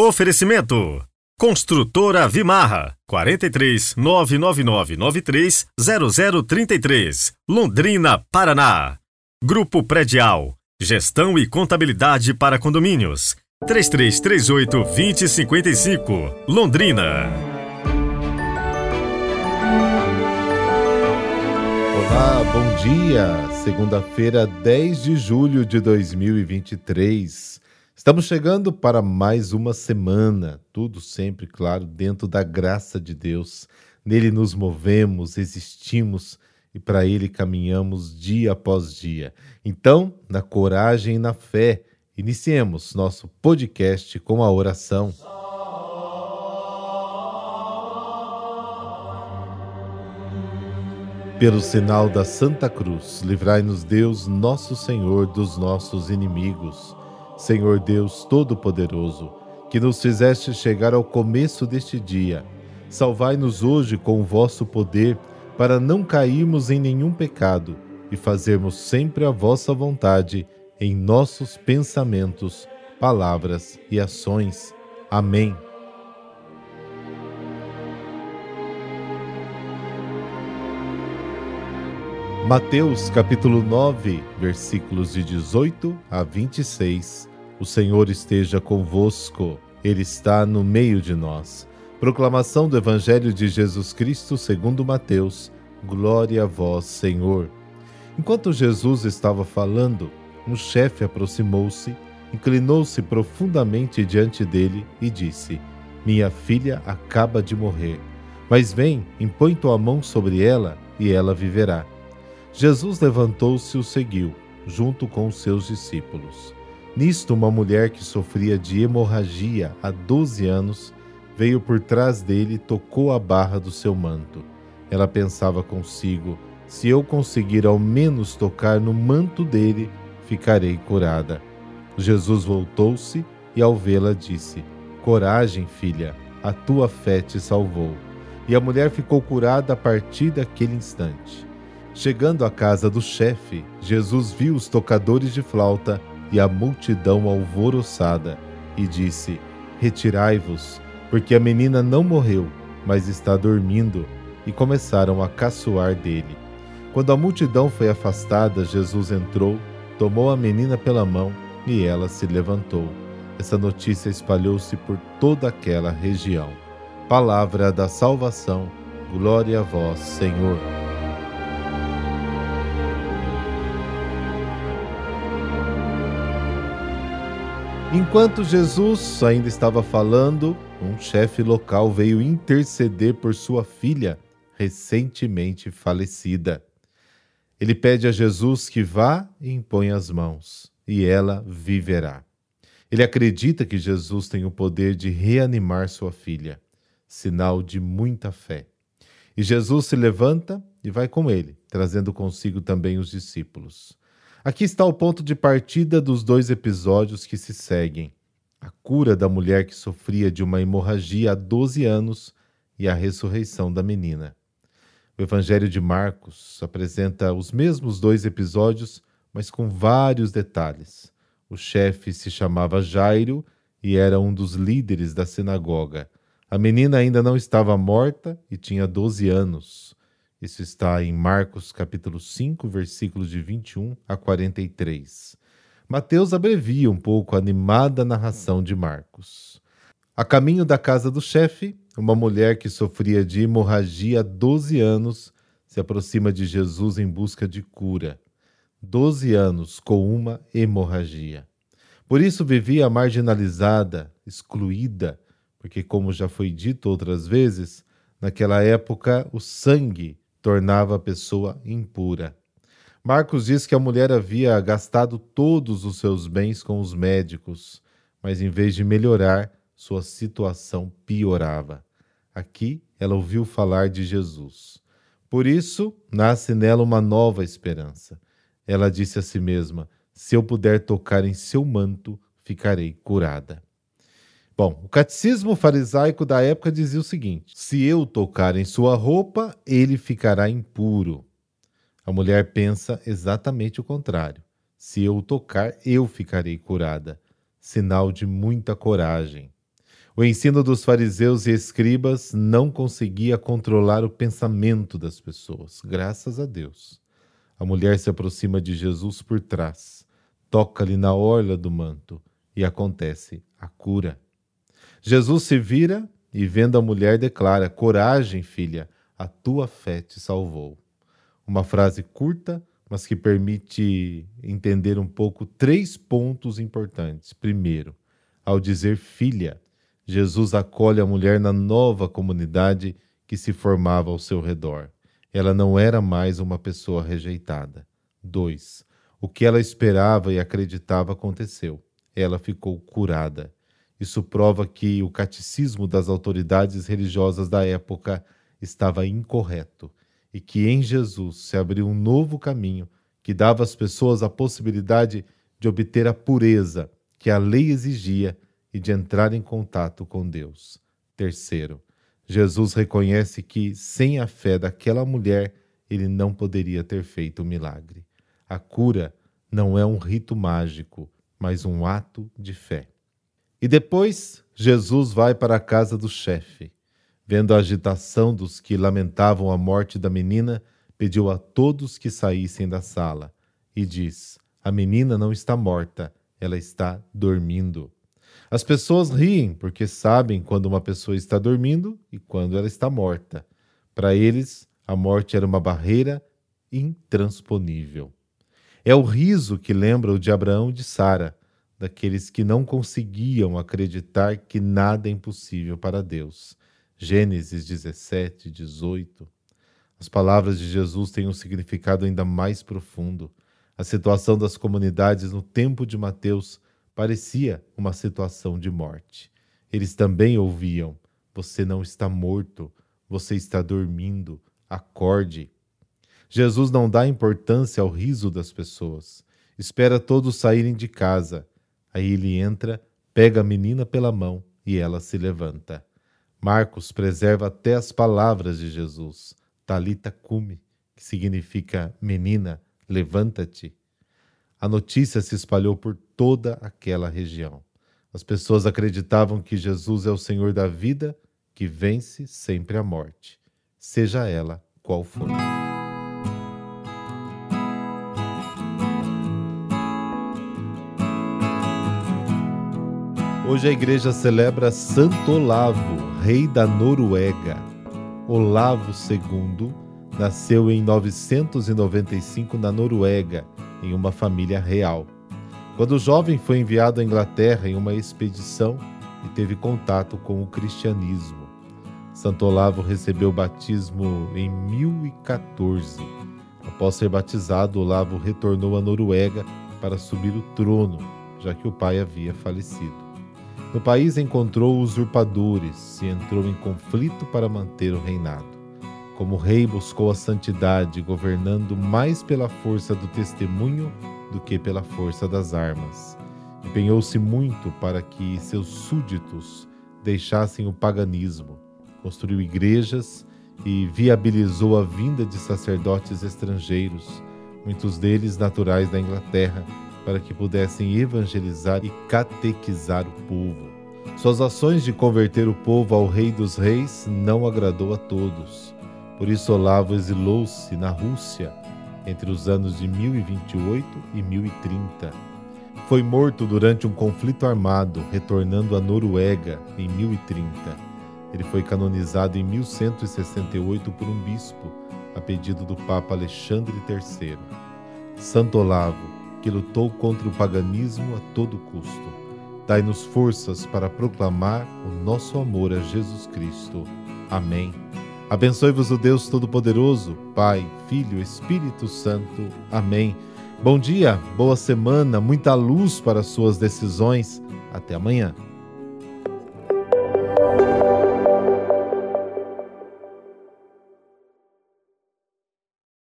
Oferecimento: Construtora Vimarra 43 99993 0033, Londrina, Paraná. Grupo Predial Gestão e Contabilidade para Condomínios 3338 2055, Londrina. Olá, bom dia! Segunda-feira, 10 de julho de 2023. Estamos chegando para mais uma semana, tudo sempre, claro, dentro da graça de Deus. Nele nos movemos, existimos e para Ele caminhamos dia após dia. Então, na coragem e na fé, iniciemos nosso podcast com a oração. Pelo sinal da Santa Cruz, livrai-nos Deus, nosso Senhor, dos nossos inimigos. Senhor Deus Todo-Poderoso, que nos fizeste chegar ao começo deste dia, salvai-nos hoje com o vosso poder, para não cairmos em nenhum pecado e fazermos sempre a vossa vontade em nossos pensamentos, palavras e ações. Amém. Mateus capítulo 9, versículos de 18 a 26. O Senhor esteja convosco, Ele está no meio de nós. Proclamação do Evangelho de Jesus Cristo segundo Mateus. Glória a vós, Senhor. Enquanto Jesus estava falando, um chefe aproximou-se, inclinou-se profundamente diante dele e disse: Minha filha acaba de morrer, mas vem, impõe tua mão sobre ela e ela viverá. Jesus levantou-se e o seguiu, junto com os seus discípulos. Nisto, uma mulher que sofria de hemorragia há doze anos veio por trás dele e tocou a barra do seu manto. Ela pensava consigo: se eu conseguir ao menos tocar no manto dele, ficarei curada. Jesus voltou-se e, ao vê-la, disse: Coragem, filha, a tua fé te salvou. E a mulher ficou curada a partir daquele instante. Chegando à casa do chefe, Jesus viu os tocadores de flauta e a multidão alvoroçada e disse: Retirai-vos, porque a menina não morreu, mas está dormindo. E começaram a caçoar dele. Quando a multidão foi afastada, Jesus entrou, tomou a menina pela mão e ela se levantou. Essa notícia espalhou-se por toda aquela região. Palavra da salvação, glória a vós, Senhor. Enquanto Jesus ainda estava falando, um chefe local veio interceder por sua filha, recentemente falecida. Ele pede a Jesus que vá e impõe as mãos, e ela viverá. Ele acredita que Jesus tem o poder de reanimar sua filha, sinal de muita fé. E Jesus se levanta e vai com ele, trazendo consigo também os discípulos. Aqui está o ponto de partida dos dois episódios que se seguem: a cura da mulher que sofria de uma hemorragia há 12 anos e a ressurreição da menina. O Evangelho de Marcos apresenta os mesmos dois episódios, mas com vários detalhes. O chefe se chamava Jairo e era um dos líderes da sinagoga. A menina ainda não estava morta e tinha 12 anos. Isso está em Marcos capítulo 5, versículos de 21 a 43. Mateus abrevia um pouco a animada narração de Marcos. A caminho da casa do chefe, uma mulher que sofria de hemorragia há 12 anos se aproxima de Jesus em busca de cura. 12 anos com uma hemorragia. Por isso vivia marginalizada, excluída, porque, como já foi dito outras vezes, naquela época o sangue tornava a pessoa impura. Marcos diz que a mulher havia gastado todos os seus bens com os médicos, mas em vez de melhorar, sua situação piorava. Aqui ela ouviu falar de Jesus. Por isso, nasce nela uma nova esperança. Ela disse a si mesma: Se eu puder tocar em seu manto, ficarei curada. Bom, o catecismo farisaico da época dizia o seguinte: se eu tocar em sua roupa, ele ficará impuro. A mulher pensa exatamente o contrário. Se eu tocar, eu ficarei curada. Sinal de muita coragem. O ensino dos fariseus e escribas não conseguia controlar o pensamento das pessoas, graças a Deus. A mulher se aproxima de Jesus por trás, toca-lhe na orla do manto e acontece a cura. Jesus se vira e, vendo a mulher, declara: Coragem, filha, a tua fé te salvou. Uma frase curta, mas que permite entender um pouco três pontos importantes. Primeiro, ao dizer filha, Jesus acolhe a mulher na nova comunidade que se formava ao seu redor. Ela não era mais uma pessoa rejeitada. 2. O que ela esperava e acreditava aconteceu. Ela ficou curada. Isso prova que o catecismo das autoridades religiosas da época estava incorreto e que em Jesus se abriu um novo caminho que dava às pessoas a possibilidade de obter a pureza que a lei exigia e de entrar em contato com Deus. Terceiro, Jesus reconhece que, sem a fé daquela mulher, ele não poderia ter feito o milagre. A cura não é um rito mágico, mas um ato de fé. E depois, Jesus vai para a casa do chefe. Vendo a agitação dos que lamentavam a morte da menina, pediu a todos que saíssem da sala e diz: A menina não está morta, ela está dormindo. As pessoas riem porque sabem quando uma pessoa está dormindo e quando ela está morta. Para eles, a morte era uma barreira intransponível. É o riso que lembra o de Abraão e de Sara, daqueles que não conseguiam acreditar que nada é impossível para Deus. Gênesis 17, 18. As palavras de Jesus têm um significado ainda mais profundo. A situação das comunidades no tempo de Mateus Parecia uma situação de morte. Eles também ouviam: Você não está morto, você está dormindo, acorde. Jesus não dá importância ao riso das pessoas. Espera todos saírem de casa. Aí ele entra, pega a menina pela mão e ela se levanta. Marcos preserva até as palavras de Jesus, Talita cume, que significa menina, levanta-te. A notícia se espalhou por toda aquela região. As pessoas acreditavam que Jesus é o Senhor da vida que vence sempre a morte, seja ela qual for. Hoje a igreja celebra Santo Olavo, rei da Noruega. Olavo II nasceu em 995 na Noruega em uma família real. Quando jovem foi enviado à Inglaterra em uma expedição e teve contato com o cristianismo. Santo Olavo recebeu o batismo em 1014. Após ser batizado, Olavo retornou à Noruega para subir o trono, já que o pai havia falecido. No país encontrou usurpadores e entrou em conflito para manter o reinado. Como rei, buscou a santidade, governando mais pela força do testemunho do que pela força das armas. Empenhou-se muito para que seus súditos deixassem o paganismo. Construiu igrejas e viabilizou a vinda de sacerdotes estrangeiros, muitos deles naturais da Inglaterra, para que pudessem evangelizar e catequizar o povo. Suas ações de converter o povo ao Rei dos Reis não agradou a todos. Por isso, Olavo exilou-se na Rússia entre os anos de 1028 e 1030. Foi morto durante um conflito armado, retornando à Noruega em 1030. Ele foi canonizado em 1168 por um bispo, a pedido do Papa Alexandre III. Santo Olavo, que lutou contra o paganismo a todo custo, dai-nos forças para proclamar o nosso amor a Jesus Cristo. Amém. Abençoe-vos o Deus Todo-Poderoso, Pai, Filho, Espírito Santo. Amém. Bom dia, boa semana, muita luz para suas decisões. Até amanhã.